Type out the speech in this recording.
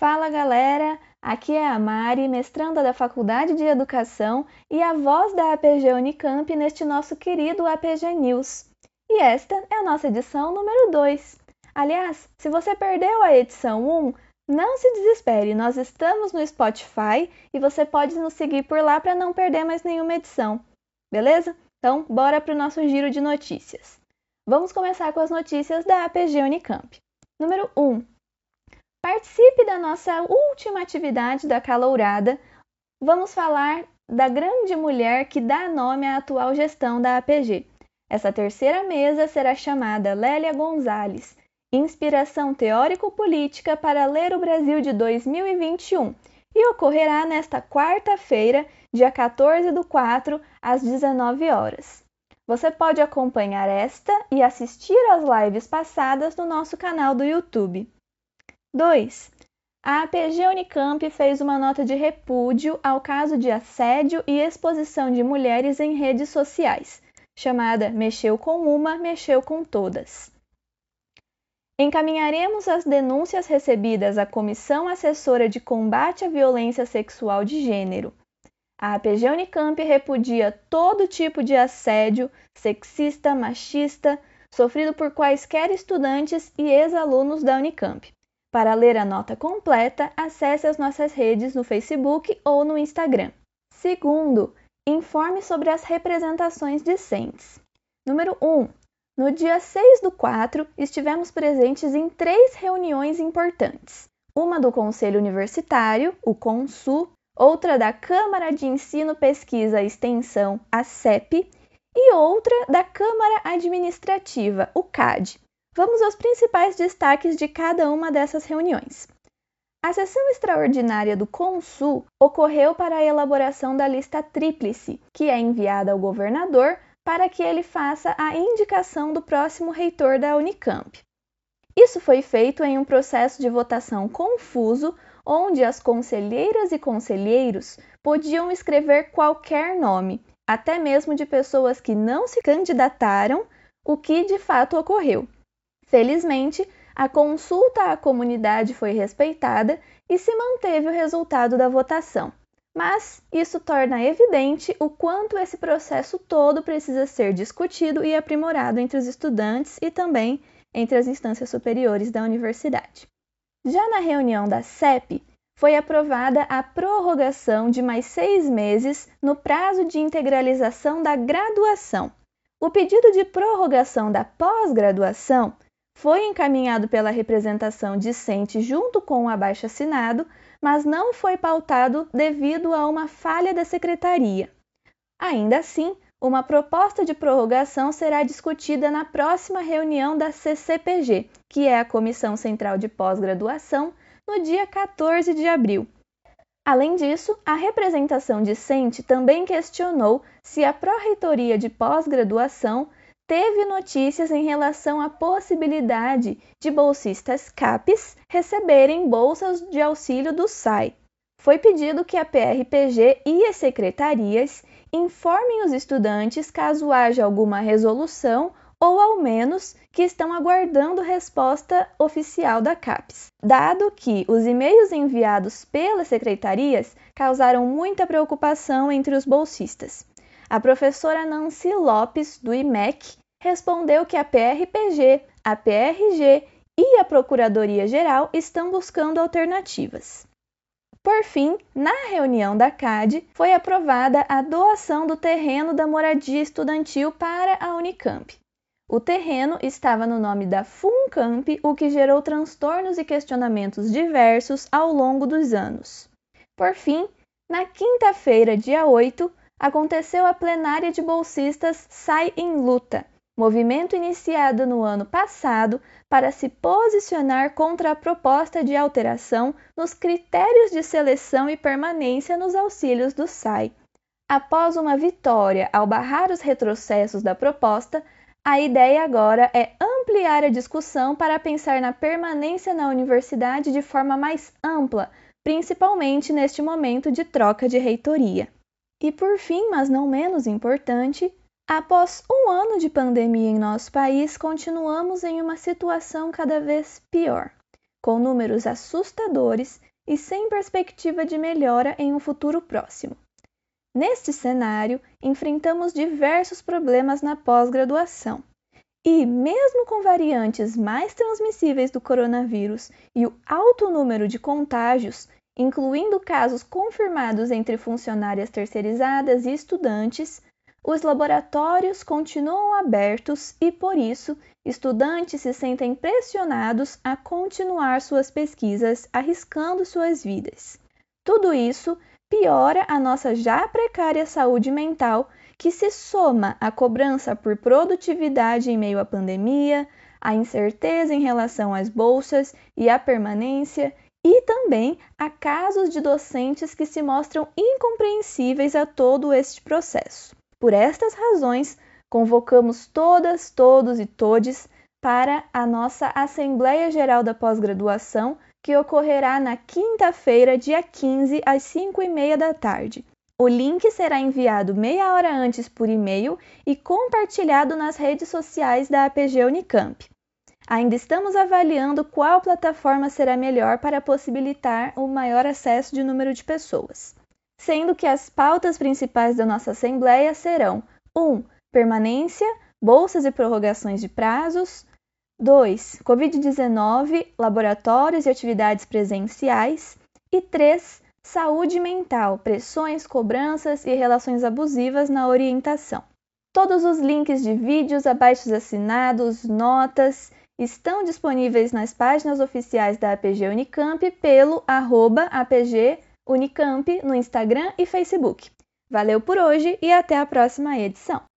Fala galera, aqui é a Mari, mestranda da Faculdade de Educação e a voz da APG Unicamp neste nosso querido APG News. E esta é a nossa edição número 2. Aliás, se você perdeu a edição 1, não se desespere, nós estamos no Spotify e você pode nos seguir por lá para não perder mais nenhuma edição. Beleza? Então, bora para o nosso giro de notícias. Vamos começar com as notícias da APG Unicamp. Número 1. Participe da nossa última atividade da Calourada. Vamos falar da grande mulher que dá nome à atual gestão da APG. Essa terceira mesa será chamada Lélia Gonzalez, Inspiração Teórico-Política para ler o Brasil de 2021 e ocorrerá nesta quarta-feira, dia 14 do 4, às 19 horas. Você pode acompanhar esta e assistir às lives passadas no nosso canal do YouTube. 2. A APG Unicamp fez uma nota de repúdio ao caso de assédio e exposição de mulheres em redes sociais, chamada Mexeu com uma, mexeu com todas. Encaminharemos as denúncias recebidas à Comissão Assessora de Combate à Violência Sexual de Gênero. A APG Unicamp repudia todo tipo de assédio sexista, machista, sofrido por quaisquer estudantes e ex-alunos da Unicamp. Para ler a nota completa, acesse as nossas redes no Facebook ou no Instagram. Segundo, informe sobre as representações discentes. Número 1. No dia 6 do 4, estivemos presentes em três reuniões importantes: uma do Conselho Universitário, o CONSU, outra da Câmara de Ensino, Pesquisa e Extensão, a CEP, e outra da Câmara Administrativa, o CAD. Vamos aos principais destaques de cada uma dessas reuniões. A sessão extraordinária do CONSUL ocorreu para a elaboração da lista tríplice, que é enviada ao governador para que ele faça a indicação do próximo reitor da Unicamp. Isso foi feito em um processo de votação confuso, onde as conselheiras e conselheiros podiam escrever qualquer nome, até mesmo de pessoas que não se candidataram, o que de fato ocorreu. Felizmente, a consulta à comunidade foi respeitada e se manteve o resultado da votação. Mas isso torna evidente o quanto esse processo todo precisa ser discutido e aprimorado entre os estudantes e também entre as instâncias superiores da universidade. Já na reunião da CEP, foi aprovada a prorrogação de mais seis meses no prazo de integralização da graduação. O pedido de prorrogação da pós-graduação foi encaminhado pela representação discente junto com o abaixo-assinado mas não foi pautado devido a uma falha da secretaria. Ainda assim, uma proposta de prorrogação será discutida na próxima reunião da CCPG, que é a Comissão Central de Pós-Graduação, no dia 14 de abril. Além disso, a representação discente também questionou se a Pró-Reitoria de Pós-Graduação teve notícias em relação à possibilidade de bolsistas CAPES receberem bolsas de auxílio do SAI. Foi pedido que a PRPG e as secretarias informem os estudantes caso haja alguma resolução ou ao menos que estão aguardando resposta oficial da CAPES, dado que os e-mails enviados pelas secretarias causaram muita preocupação entre os bolsistas. A professora Nancy Lopes, do IMEC, respondeu que a PRPG, a PRG e a Procuradoria-Geral estão buscando alternativas. Por fim, na reunião da CAD, foi aprovada a doação do terreno da moradia estudantil para a Unicamp. O terreno estava no nome da FUNCAMP, o que gerou transtornos e questionamentos diversos ao longo dos anos. Por fim, na quinta-feira, dia 8, aconteceu a plenária de bolsistas Sai em Luta, movimento iniciado no ano passado para se posicionar contra a proposta de alteração nos critérios de seleção e permanência nos auxílios do SAI. Após uma vitória ao barrar os retrocessos da proposta, a ideia agora é ampliar a discussão para pensar na permanência na universidade de forma mais ampla, principalmente neste momento de troca de reitoria. E por fim, mas não menos importante, Após um ano de pandemia em nosso país, continuamos em uma situação cada vez pior, com números assustadores e sem perspectiva de melhora em um futuro próximo. Neste cenário, enfrentamos diversos problemas na pós-graduação. E, mesmo com variantes mais transmissíveis do coronavírus e o alto número de contágios, incluindo casos confirmados entre funcionárias terceirizadas e estudantes, os laboratórios continuam abertos e, por isso, estudantes se sentem pressionados a continuar suas pesquisas arriscando suas vidas. Tudo isso piora a nossa já precária saúde mental, que se soma à cobrança por produtividade em meio à pandemia, à incerteza em relação às bolsas e à permanência, e também a casos de docentes que se mostram incompreensíveis a todo este processo. Por estas razões, convocamos todas, todos e todes para a nossa Assembleia Geral da Pós-Graduação que ocorrerá na quinta-feira, dia 15, às 5 e meia da tarde. O link será enviado meia hora antes por e-mail e compartilhado nas redes sociais da APG Unicamp. Ainda estamos avaliando qual plataforma será melhor para possibilitar o maior acesso de número de pessoas. Sendo que as pautas principais da nossa Assembleia serão 1. Um, permanência, bolsas e prorrogações de prazos. 2. Covid-19, laboratórios e atividades presenciais. E 3. Saúde mental, pressões, cobranças e relações abusivas na orientação. Todos os links de vídeos, abaixo assinados, notas estão disponíveis nas páginas oficiais da APG Unicamp pelo arroba APG Unicamp no Instagram e Facebook. Valeu por hoje e até a próxima edição!